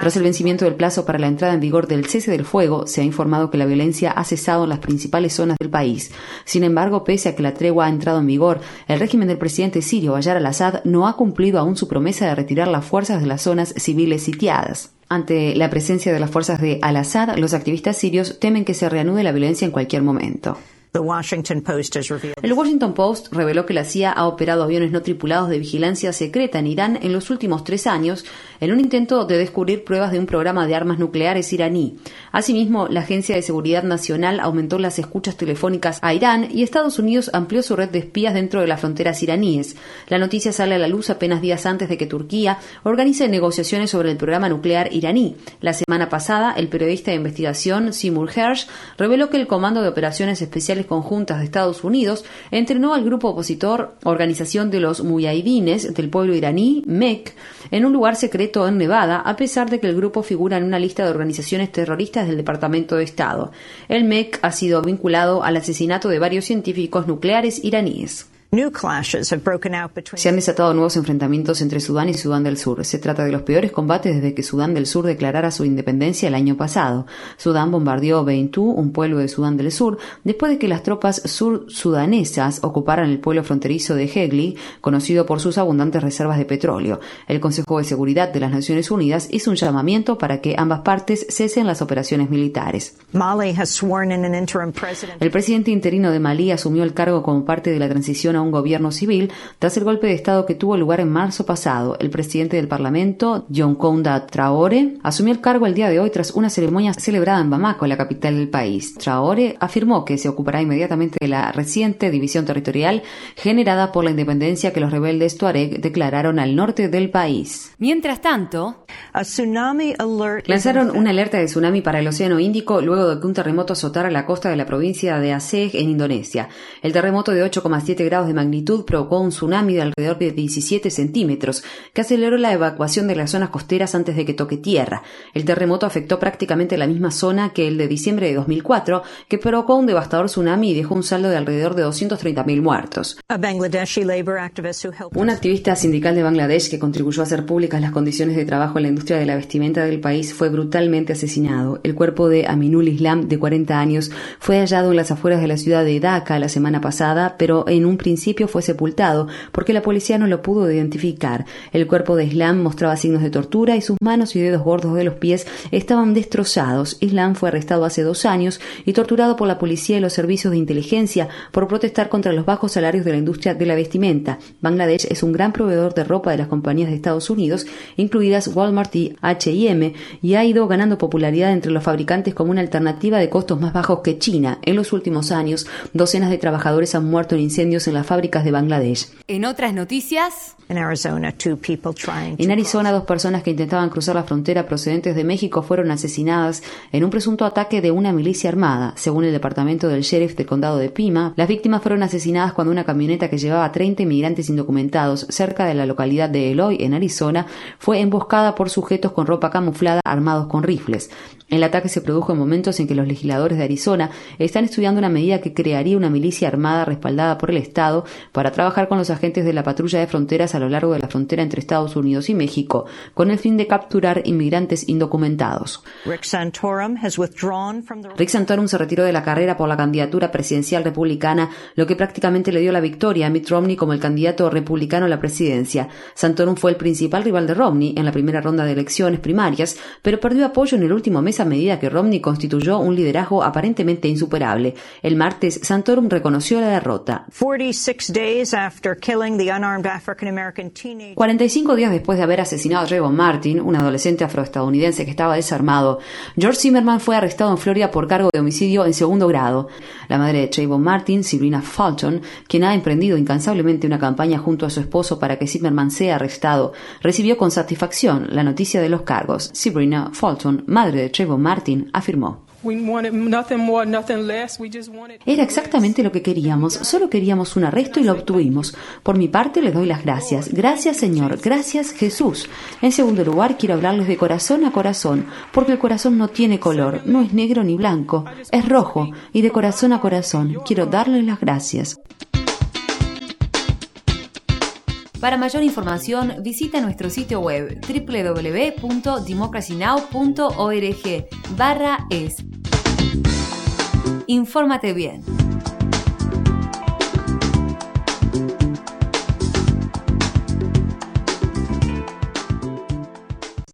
Tras el vencimiento del plazo para la entrada en vigor del cese del fuego, se ha informado que la violencia ha cesado en las principales zonas del país. Sin embargo, pese a que la tregua ha entrado en vigor, el régimen del presidente sirio Bayar al-Assad no ha cumplido aún su promesa de retirar las fuerzas de las zonas civiles sitiadas. Ante la presencia de las fuerzas de al-Assad, los activistas sirios temen que se reanude la violencia en cualquier momento. El Washington Post reveló que la CIA ha operado aviones no tripulados de vigilancia secreta en Irán en los últimos tres años en un intento de descubrir pruebas de un programa de armas nucleares iraní. Asimismo, la Agencia de Seguridad Nacional aumentó las escuchas telefónicas a Irán y Estados Unidos amplió su red de espías dentro de las fronteras iraníes. La noticia sale a la luz apenas días antes de que Turquía organice negociaciones sobre el programa nuclear iraní. La semana pasada, el periodista de investigación Seymour Hersh reveló que el Comando de Operaciones Especiales Conjuntas de Estados Unidos entrenó al grupo opositor Organización de los Muyahidines del pueblo iraní, MEC, en un lugar secreto en Nevada, a pesar de que el grupo figura en una lista de organizaciones terroristas del Departamento de Estado. El MEC ha sido vinculado al asesinato de varios científicos nucleares iraníes. Se han desatado nuevos enfrentamientos entre Sudán y Sudán del Sur. Se trata de los peores combates desde que Sudán del Sur declarara su independencia el año pasado. Sudán bombardeó Beintú, un pueblo de Sudán del Sur, después de que las tropas sur-sudanesas ocuparan el pueblo fronterizo de Hegli, conocido por sus abundantes reservas de petróleo. El Consejo de Seguridad de las Naciones Unidas hizo un llamamiento para que ambas partes cesen las operaciones militares. El presidente interino de Malí asumió el cargo como parte de la transición a un gobierno civil tras el golpe de Estado que tuvo lugar en marzo pasado. El presidente del Parlamento, John Kounda Traore, asumió el cargo el día de hoy tras una ceremonia celebrada en Bamako, la capital del país. Traore afirmó que se ocupará inmediatamente de la reciente división territorial generada por la independencia que los rebeldes Tuareg declararon al norte del país. Mientras tanto, lanzaron una alerta de tsunami para el Océano Índico luego de que un terremoto azotara la costa de la provincia de Aceh en Indonesia. El terremoto de 8,7 grados de magnitud provocó un tsunami de alrededor de 17 centímetros, que aceleró la evacuación de las zonas costeras antes de que toque tierra. El terremoto afectó prácticamente la misma zona que el de diciembre de 2004, que provocó un devastador tsunami y dejó un saldo de alrededor de 230.000 muertos. Un activista sindical de Bangladesh que contribuyó a hacer públicas las condiciones de trabajo en la industria de la vestimenta del país fue brutalmente asesinado. El cuerpo de Aminul Islam, de 40 años, fue hallado en las afueras de la ciudad de Dhaka la semana pasada, pero en un principio fue sepultado porque la policía no lo pudo identificar. El cuerpo de Islam mostraba signos de tortura y sus manos y dedos gordos de los pies estaban destrozados. Islam fue arrestado hace dos años y torturado por la policía y los servicios de inteligencia por protestar contra los bajos salarios de la industria de la vestimenta. Bangladesh es un gran proveedor de ropa de las compañías de Estados Unidos, incluidas Walmart y H&M, y ha ido ganando popularidad entre los fabricantes como una alternativa de costos más bajos que China. En los últimos años, docenas de trabajadores han muerto en incendios en fábricas de Bangladesh. En otras noticias, en Arizona, dos personas que intentaban cruzar la frontera procedentes de México fueron asesinadas en un presunto ataque de una milicia armada. Según el departamento del sheriff del condado de Pima, las víctimas fueron asesinadas cuando una camioneta que llevaba 30 inmigrantes indocumentados cerca de la localidad de Eloy, en Arizona, fue emboscada por sujetos con ropa camuflada armados con rifles. El ataque se produjo en momentos en que los legisladores de Arizona están estudiando una medida que crearía una milicia armada respaldada por el Estado para trabajar con los agentes de la patrulla de fronteras a lo largo de la frontera entre Estados Unidos y México, con el fin de capturar inmigrantes indocumentados. Rick Santorum, se retiró de la carrera por la candidatura presidencial republicana, lo que prácticamente le dio la victoria a Mitt Romney como el candidato republicano a la presidencia. Santorum fue el principal rival de Romney en la primera ronda de elecciones primarias, pero perdió apoyo en el último mes a medida que Romney constituyó un liderazgo aparentemente insuperable. El martes, Santorum reconoció la derrota. 45 días después de haber asesinado a Trayvon Martin, un adolescente afroestadounidense que estaba desarmado, George Zimmerman fue arrestado en Florida por cargo de homicidio en segundo grado. La madre de Trayvon Martin, Sabrina Fulton, quien ha emprendido incansablemente una campaña junto a su esposo para que Zimmerman sea arrestado, recibió con satisfacción la noticia de los cargos. Sabrina Fulton, madre de Trayvon Martin, afirmó. Era exactamente lo que queríamos, solo queríamos un arresto y lo obtuvimos. Por mi parte les doy las gracias. Gracias Señor, gracias Jesús. En segundo lugar, quiero hablarles de corazón a corazón, porque el corazón no tiene color, no es negro ni blanco, es rojo, y de corazón a corazón quiero darles las gracias. Para mayor información, visita nuestro sitio web www.democracynow.org barra es. Infórmate bien.